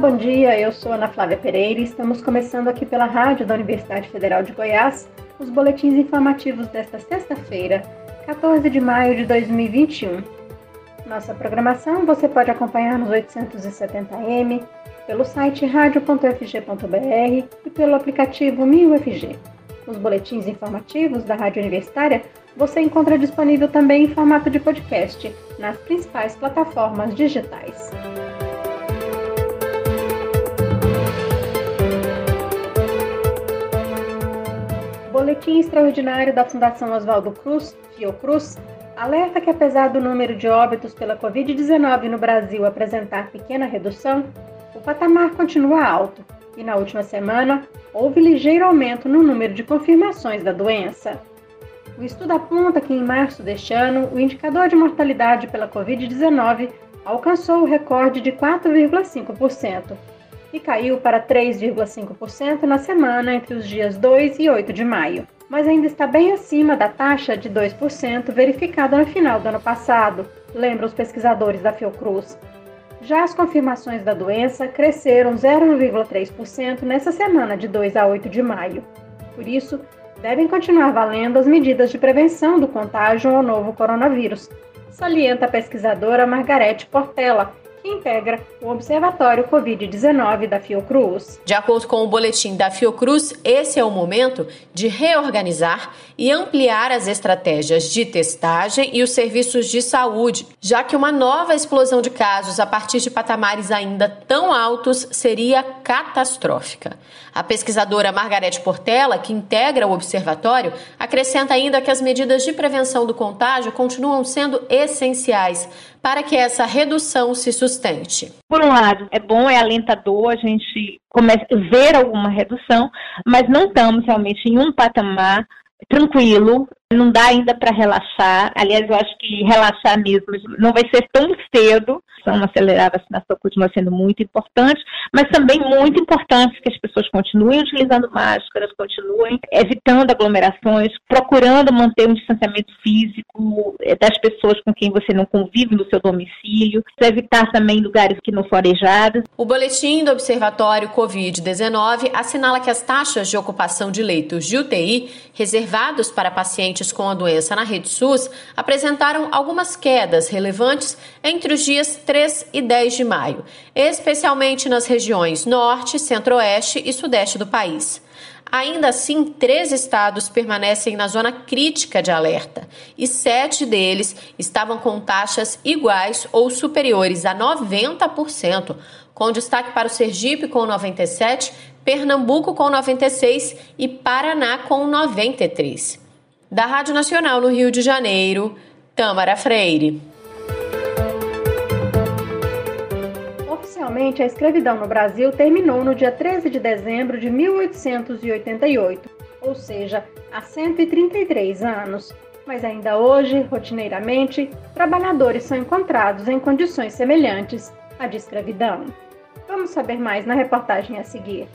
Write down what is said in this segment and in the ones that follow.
bom dia. Eu sou Ana Flávia Pereira e estamos começando aqui pela rádio da Universidade Federal de Goiás os boletins informativos desta sexta-feira, 14 de maio de 2021. Nossa programação você pode acompanhar nos 870m, pelo site radio.fg.br e pelo aplicativo 1000FG. Os boletins informativos da Rádio Universitária você encontra disponível também em formato de podcast nas principais plataformas digitais. Boletim extraordinário da Fundação Oswaldo Cruz, Fiocruz, alerta que apesar do número de óbitos pela Covid-19 no Brasil apresentar pequena redução, o patamar continua alto e na última semana houve ligeiro aumento no número de confirmações da doença. O estudo aponta que em março deste ano, o indicador de mortalidade pela Covid-19 alcançou o recorde de 4,5% e caiu para 3,5% na semana entre os dias 2 e 8 de maio, mas ainda está bem acima da taxa de 2% verificada no final do ano passado, lembram os pesquisadores da Fiocruz. Já as confirmações da doença cresceram 0,3% nessa semana de 2 a 8 de maio. Por isso, devem continuar valendo as medidas de prevenção do contágio ao novo coronavírus, salienta a pesquisadora Margarete Portela, que integra o Observatório Covid-19 da Fiocruz. De acordo com o boletim da Fiocruz, esse é o momento de reorganizar e ampliar as estratégias de testagem e os serviços de saúde, já que uma nova explosão de casos a partir de patamares ainda tão altos seria catastrófica. A pesquisadora Margarete Portela, que integra o observatório, acrescenta ainda que as medidas de prevenção do contágio continuam sendo essenciais para que essa redução se sustente? Por um lado, é bom, é alentador a gente começa a ver alguma redução, mas não estamos realmente em um patamar tranquilo, não dá ainda para relaxar. Aliás, eu acho que relaxar mesmo não vai ser tão cedo. Então, acelerar a vacinação continua sendo muito importante, mas também muito importante que as pessoas continuem utilizando máscaras, continuem evitando aglomerações, procurando manter um distanciamento físico eh, das pessoas com quem você não convive no seu domicílio, evitar também lugares que não forem arejados. O boletim do Observatório Covid-19 assinala que as taxas de ocupação de leitos de UTI reservados para pacientes com a doença na rede SUS apresentaram algumas quedas relevantes entre os dias 3 e 10 de maio, especialmente nas regiões Norte, Centro-Oeste e Sudeste do país. Ainda assim, três estados permanecem na zona crítica de alerta e sete deles estavam com taxas iguais ou superiores a 90%, com destaque para o Sergipe com 97%, Pernambuco com 96% e Paraná com 93%. Da Rádio Nacional no Rio de Janeiro, Tâmara Freire. Oficialmente, a escravidão no Brasil terminou no dia 13 de dezembro de 1888, ou seja, há 133 anos. Mas ainda hoje, rotineiramente, trabalhadores são encontrados em condições semelhantes à de escravidão. Vamos saber mais na reportagem a seguir.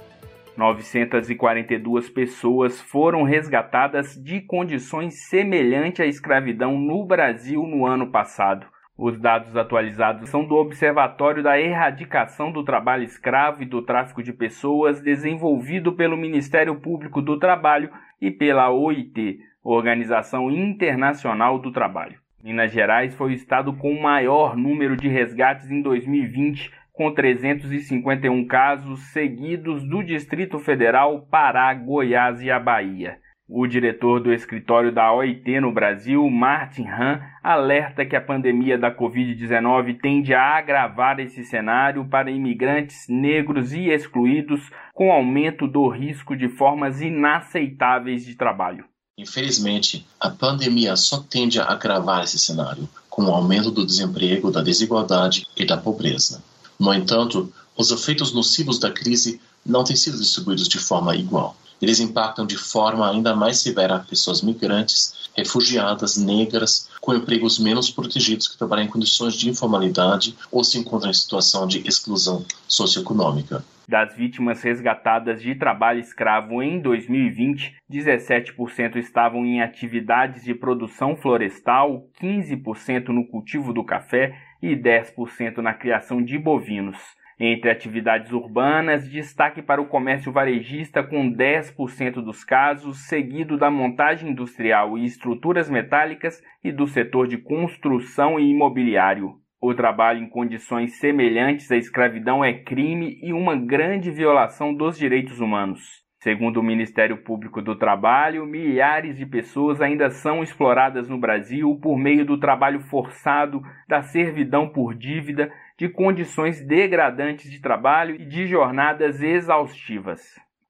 942 pessoas foram resgatadas de condições semelhantes à escravidão no Brasil no ano passado. Os dados atualizados são do Observatório da Erradicação do Trabalho Escravo e do Tráfico de Pessoas, desenvolvido pelo Ministério Público do Trabalho e pela OIT, Organização Internacional do Trabalho. Minas Gerais foi o estado com o maior número de resgates em 2020, com 351 casos seguidos do Distrito Federal, Pará, Goiás e a Bahia. O diretor do escritório da OIT no Brasil, Martin Han, alerta que a pandemia da Covid-19 tende a agravar esse cenário para imigrantes negros e excluídos, com aumento do risco de formas inaceitáveis de trabalho. Infelizmente, a pandemia só tende a agravar esse cenário, com o aumento do desemprego, da desigualdade e da pobreza. No entanto, os efeitos nocivos da crise não têm sido distribuídos de forma igual. Eles impactam de forma ainda mais severa pessoas migrantes, refugiadas, negras, com empregos menos protegidos que trabalham em condições de informalidade ou se encontram em situação de exclusão socioeconômica. Das vítimas resgatadas de trabalho escravo em 2020, 17% estavam em atividades de produção florestal, 15% no cultivo do café e 10% na criação de bovinos. Entre atividades urbanas, destaque para o comércio varejista com 10% dos casos, seguido da montagem industrial e estruturas metálicas e do setor de construção e imobiliário. O trabalho em condições semelhantes à escravidão é crime e uma grande violação dos direitos humanos. Segundo o Ministério Público do Trabalho, milhares de pessoas ainda são exploradas no Brasil por meio do trabalho forçado, da servidão por dívida, de condições degradantes de trabalho e de jornadas exaustivas.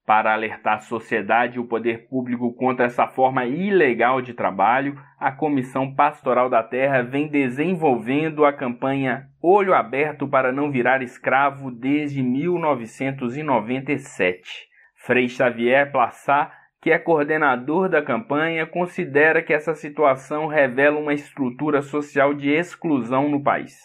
Para alertar a sociedade e o poder público contra essa forma ilegal de trabalho, a Comissão Pastoral da Terra vem desenvolvendo a campanha Olho Aberto para Não Virar Escravo desde 1997. Frei Xavier Plassat, que é coordenador da campanha, considera que essa situação revela uma estrutura social de exclusão no país.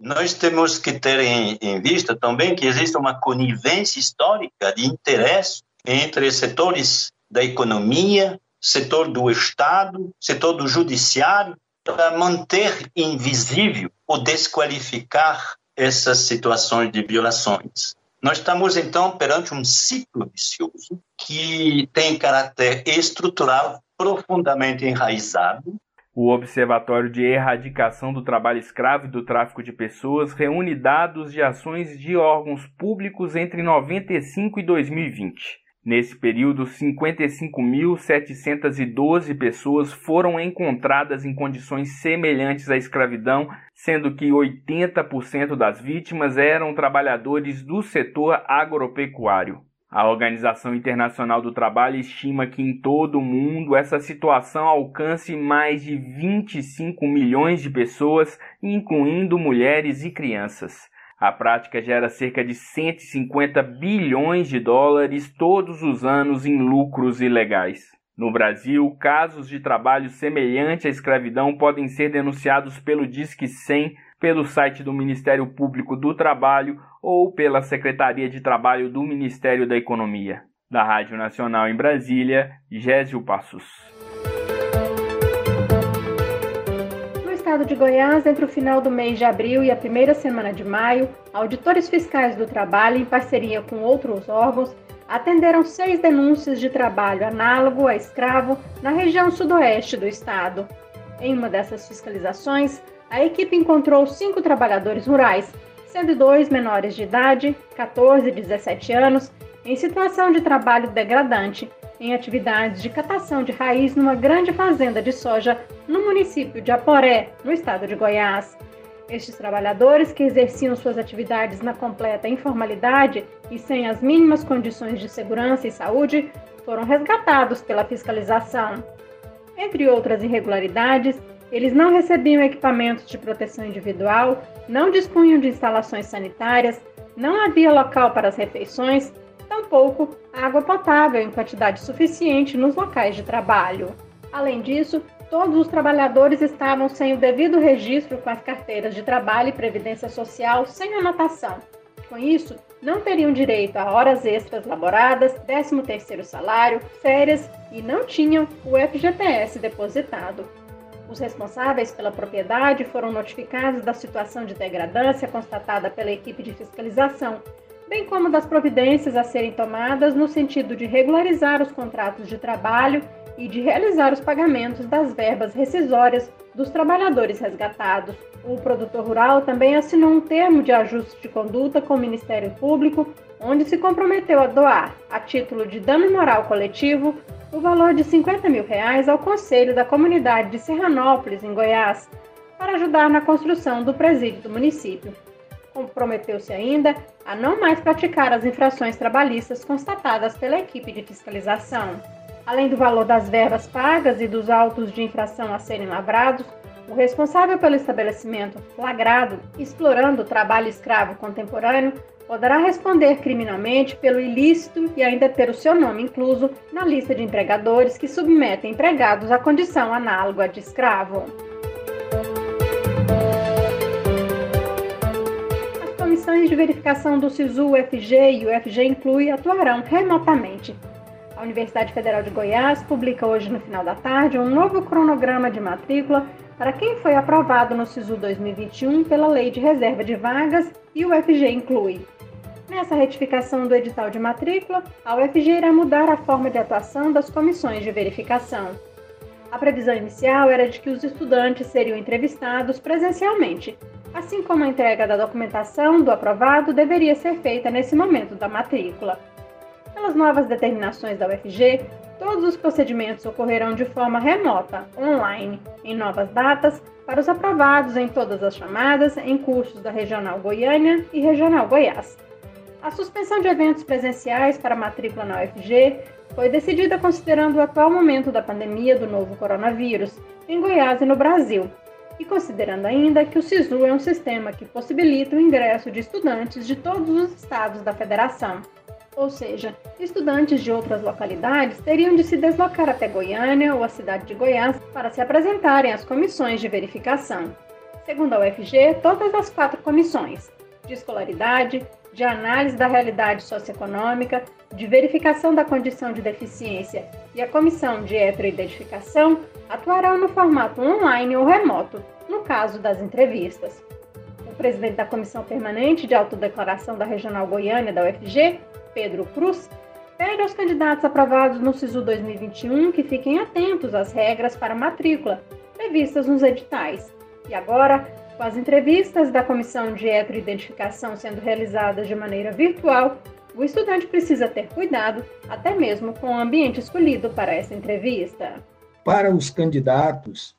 Nós temos que ter em, em vista também que existe uma conivência histórica de interesse entre setores da economia, setor do Estado, setor do judiciário, para manter invisível ou desqualificar essas situações de violações. Nós estamos, então, perante um ciclo vicioso que tem caráter estrutural profundamente enraizado. O Observatório de Erradicação do Trabalho Escravo e do Tráfico de Pessoas reúne dados de ações de órgãos públicos entre 95 e 2020. Nesse período, 55.712 pessoas foram encontradas em condições semelhantes à escravidão, sendo que 80% das vítimas eram trabalhadores do setor agropecuário. A Organização Internacional do Trabalho estima que em todo o mundo essa situação alcance mais de 25 milhões de pessoas, incluindo mulheres e crianças. A prática gera cerca de 150 bilhões de dólares todos os anos em lucros ilegais. No Brasil, casos de trabalho semelhante à escravidão podem ser denunciados pelo Disque 100, pelo site do Ministério Público do Trabalho ou pela Secretaria de Trabalho do Ministério da Economia. Da Rádio Nacional em Brasília, Gésio Passos. estado de Goiás, entre o final do mês de abril e a primeira semana de maio, auditores fiscais do trabalho, em parceria com outros órgãos, atenderam seis denúncias de trabalho análogo a escravo na região sudoeste do estado. Em uma dessas fiscalizações, a equipe encontrou cinco trabalhadores rurais, sendo dois menores de idade, 14 e 17 anos, em situação de trabalho degradante, em atividades de catação de raiz numa grande fazenda de soja no município de Aporé, no estado de Goiás. Estes trabalhadores, que exerciam suas atividades na completa informalidade e sem as mínimas condições de segurança e saúde, foram resgatados pela fiscalização. Entre outras irregularidades, eles não recebiam equipamentos de proteção individual, não dispunham de instalações sanitárias, não havia local para as refeições tampouco água potável em quantidade suficiente nos locais de trabalho. Além disso, todos os trabalhadores estavam sem o devido registro com as carteiras de trabalho e previdência social sem anotação. Com isso, não teriam direito a horas extras laboradas, 13º salário, férias e não tinham o FGTS depositado. Os responsáveis pela propriedade foram notificados da situação de degradância constatada pela equipe de fiscalização bem como das providências a serem tomadas no sentido de regularizar os contratos de trabalho e de realizar os pagamentos das verbas rescisórias dos trabalhadores resgatados. O produtor rural também assinou um termo de ajuste de conduta com o Ministério Público, onde se comprometeu a doar, a título de dano moral coletivo, o valor de 50 mil reais ao Conselho da Comunidade de Serranópolis, em Goiás, para ajudar na construção do presídio do município. Comprometeu-se ainda a não mais praticar as infrações trabalhistas constatadas pela equipe de fiscalização. Além do valor das verbas pagas e dos autos de infração a serem lavrados, o responsável pelo estabelecimento flagrado explorando o trabalho escravo contemporâneo poderá responder criminalmente pelo ilícito e ainda ter o seu nome incluso na lista de empregadores que submetem empregados à condição análoga de escravo. comissões de verificação do SISU, UFG e o UFG Inclui atuarão remotamente. A Universidade Federal de Goiás publica hoje, no final da tarde, um novo cronograma de matrícula para quem foi aprovado no SISU 2021 pela Lei de Reserva de Vagas e o UFG Inclui. Nessa retificação do edital de matrícula, a UFG irá mudar a forma de atuação das comissões de verificação. A previsão inicial era de que os estudantes seriam entrevistados presencialmente, assim como a entrega da documentação do aprovado deveria ser feita nesse momento da matrícula. Pelas novas determinações da UFG, todos os procedimentos ocorrerão de forma remota, online, em novas datas, para os aprovados em todas as chamadas em cursos da Regional Goiânia e Regional Goiás. A suspensão de eventos presenciais para matrícula na UFG foi decidida considerando o atual momento da pandemia do novo coronavírus em Goiás e no Brasil, e considerando ainda que o SISU é um sistema que possibilita o ingresso de estudantes de todos os estados da federação. Ou seja, estudantes de outras localidades teriam de se deslocar até Goiânia ou a cidade de Goiás para se apresentarem às comissões de verificação. Segundo a UFG, todas as quatro comissões de escolaridade, de análise da realidade socioeconômica, de verificação da condição de deficiência e a comissão de heteroidentificação atuarão no formato online ou remoto, no caso das entrevistas. O presidente da Comissão Permanente de Autodeclaração da Regional Goiânia da UFG, Pedro Cruz, pede aos candidatos aprovados no SISU 2021 que fiquem atentos às regras para matrícula previstas nos editais. E agora, com as entrevistas da comissão de heteroidentificação sendo realizadas de maneira virtual, o estudante precisa ter cuidado até mesmo com o ambiente escolhido para essa entrevista. Para os candidatos,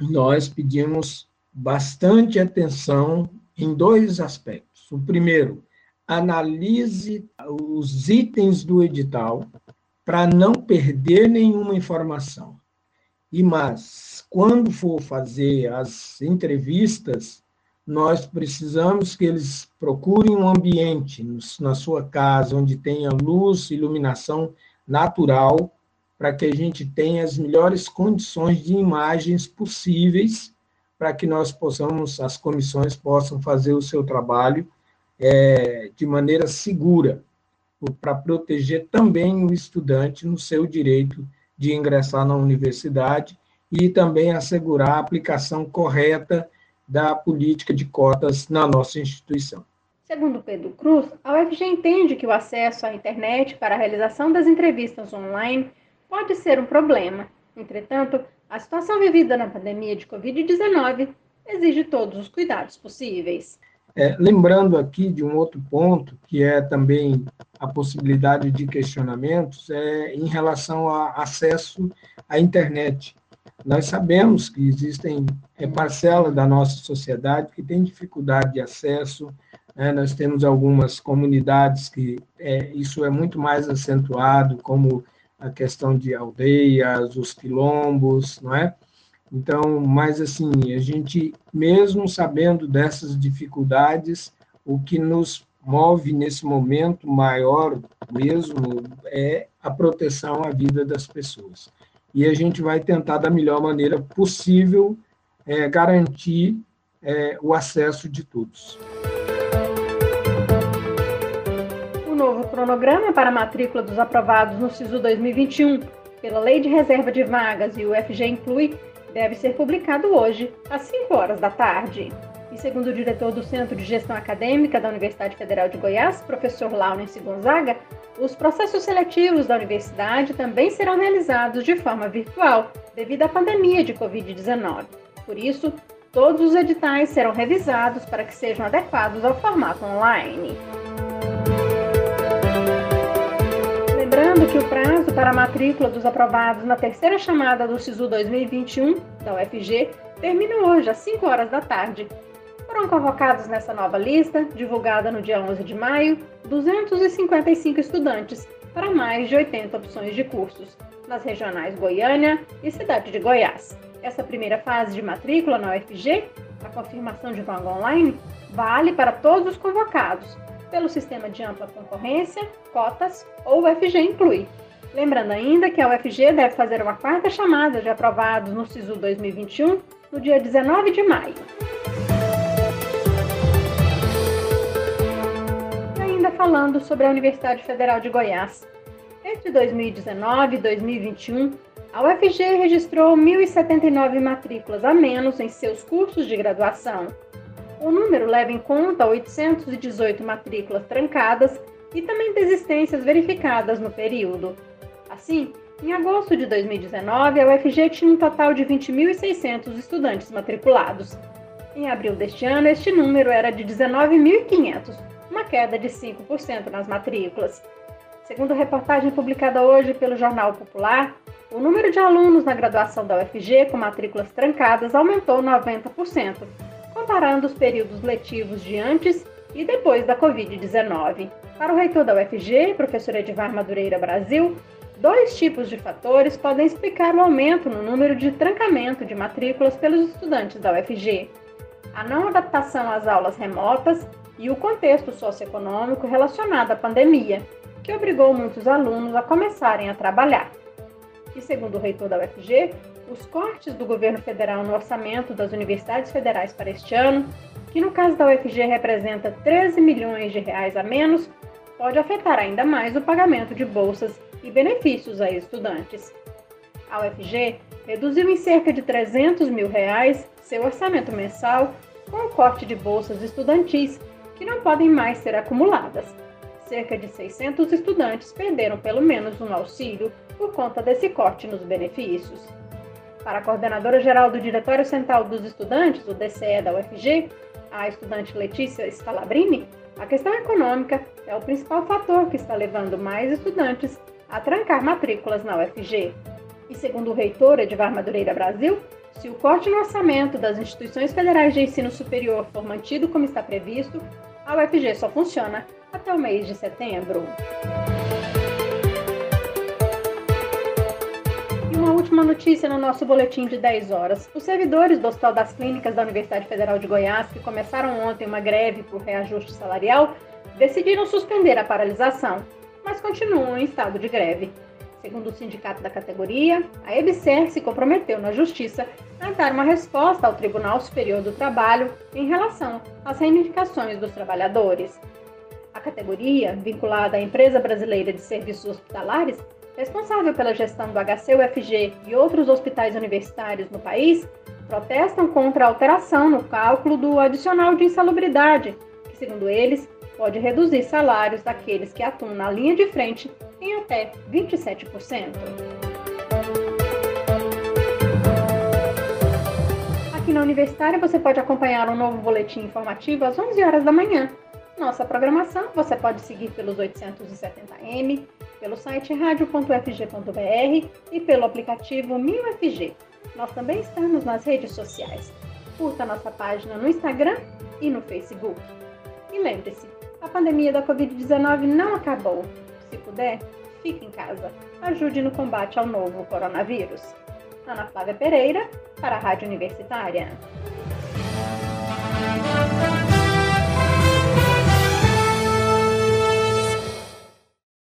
nós pedimos bastante atenção em dois aspectos. O primeiro, analise os itens do edital para não perder nenhuma informação. E mas, quando for fazer as entrevistas, nós precisamos que eles procurem um ambiente na sua casa onde tenha luz, iluminação natural, para que a gente tenha as melhores condições de imagens possíveis para que nós possamos, as comissões possam fazer o seu trabalho é, de maneira segura, para proteger também o estudante no seu direito de ingressar na universidade e também assegurar a aplicação correta da política de cotas na nossa instituição. Segundo Pedro Cruz, a UFG entende que o acesso à internet para a realização das entrevistas online pode ser um problema. Entretanto, a situação vivida na pandemia de Covid-19 exige todos os cuidados possíveis. É, lembrando aqui de um outro ponto, que é também a possibilidade de questionamentos, é em relação ao acesso à internet. Nós sabemos que existem é, parcelas da nossa sociedade que têm dificuldade de acesso, né? nós temos algumas comunidades que é, isso é muito mais acentuado, como a questão de aldeias, os quilombos, não é? Então, mas assim, a gente, mesmo sabendo dessas dificuldades, o que nos move nesse momento maior mesmo é a proteção à vida das pessoas. E a gente vai tentar, da melhor maneira possível, é, garantir é, o acesso de todos. O novo cronograma para a matrícula dos aprovados no SISU 2021 pela Lei de Reserva de Vagas e o FG Inclui deve ser publicado hoje, às 5 horas da tarde. E segundo o diretor do Centro de Gestão Acadêmica da Universidade Federal de Goiás, professor Laurence Gonzaga, os processos seletivos da universidade também serão realizados de forma virtual, devido à pandemia de Covid-19. Por isso, todos os editais serão revisados para que sejam adequados ao formato online. Lembrando que o prazo para a matrícula dos aprovados na terceira chamada do SISU 2021 da UFG termina hoje às 5 horas da tarde. Foram convocados nessa nova lista, divulgada no dia 11 de maio, 255 estudantes para mais de 80 opções de cursos, nas regionais Goiânia e Cidade de Goiás. Essa primeira fase de matrícula na UFG, a confirmação de vaga online, vale para todos os convocados, pelo sistema de ampla concorrência, cotas ou UFG Inclui. Lembrando ainda que a UFG deve fazer uma quarta chamada de aprovados no SISU 2021 no dia 19 de maio. E ainda falando sobre a Universidade Federal de Goiás. Entre 2019 e 2021, a UFG registrou 1.079 matrículas a menos em seus cursos de graduação, O número leva em conta 818 matrículas trancadas e também desistências verificadas no período. Assim, em agosto de 2019, a UFG tinha um total de 20.600 estudantes matriculados. Em abril deste ano, este número era de 19.500, uma queda de 5% nas matrículas. Segundo reportagem publicada hoje pelo Jornal Popular, o número de alunos na graduação da UFG com matrículas trancadas aumentou 90%, comparando os períodos letivos de antes e depois da Covid-19. Para o reitor da UFG, professor Edvar Madureira Brasil, dois tipos de fatores podem explicar o aumento no número de trancamento de matrículas pelos estudantes da UFG. A não adaptação às aulas remotas e o contexto socioeconômico relacionado à pandemia, que obrigou muitos alunos a começarem a trabalhar. E segundo o reitor da UFG, os cortes do governo federal no orçamento das universidades federais para este ano, que no caso da UFG representa 13 milhões de reais a menos, pode afetar ainda mais o pagamento de bolsas e benefícios a estudantes. A UFG reduziu em cerca de 300 mil reais seu orçamento mensal com o corte de bolsas estudantis, que não podem mais ser acumuladas. Cerca de 600 estudantes perderam pelo menos um auxílio por conta desse corte nos benefícios. Para a coordenadora geral do Diretório Central dos Estudantes, o DCE da UFG, a estudante Letícia Scalabrini, a questão econômica é o principal fator que está levando mais estudantes a trancar matrículas na UFG. E segundo o reitor Edvar Madureira Brasil, se o corte no orçamento das instituições federais de ensino superior for mantido como está previsto, a UFG só funciona até o mês de setembro. Última notícia no nosso boletim de 10 horas. Os servidores do Hospital das Clínicas da Universidade Federal de Goiás, que começaram ontem uma greve por reajuste salarial, decidiram suspender a paralisação, mas continuam em estado de greve. Segundo o sindicato da categoria, a EBSER se comprometeu na Justiça a dar uma resposta ao Tribunal Superior do Trabalho em relação às reivindicações dos trabalhadores. A categoria, vinculada à Empresa Brasileira de Serviços Hospitalares, responsável pela gestão do HCUFG e outros hospitais universitários no país, protestam contra a alteração no cálculo do adicional de insalubridade, que, segundo eles, pode reduzir salários daqueles que atuam na linha de frente em até 27%. Aqui na Universitária você pode acompanhar um novo boletim informativo às 11 horas da manhã. Nossa programação você pode seguir pelos 870M, pelo site radio.fg.br e pelo aplicativo MinUFG. Nós também estamos nas redes sociais. Curta nossa página no Instagram e no Facebook. E lembre-se, a pandemia da Covid-19 não acabou. Se puder, fique em casa. Ajude no combate ao novo coronavírus. Ana Flávia Pereira, para a Rádio Universitária.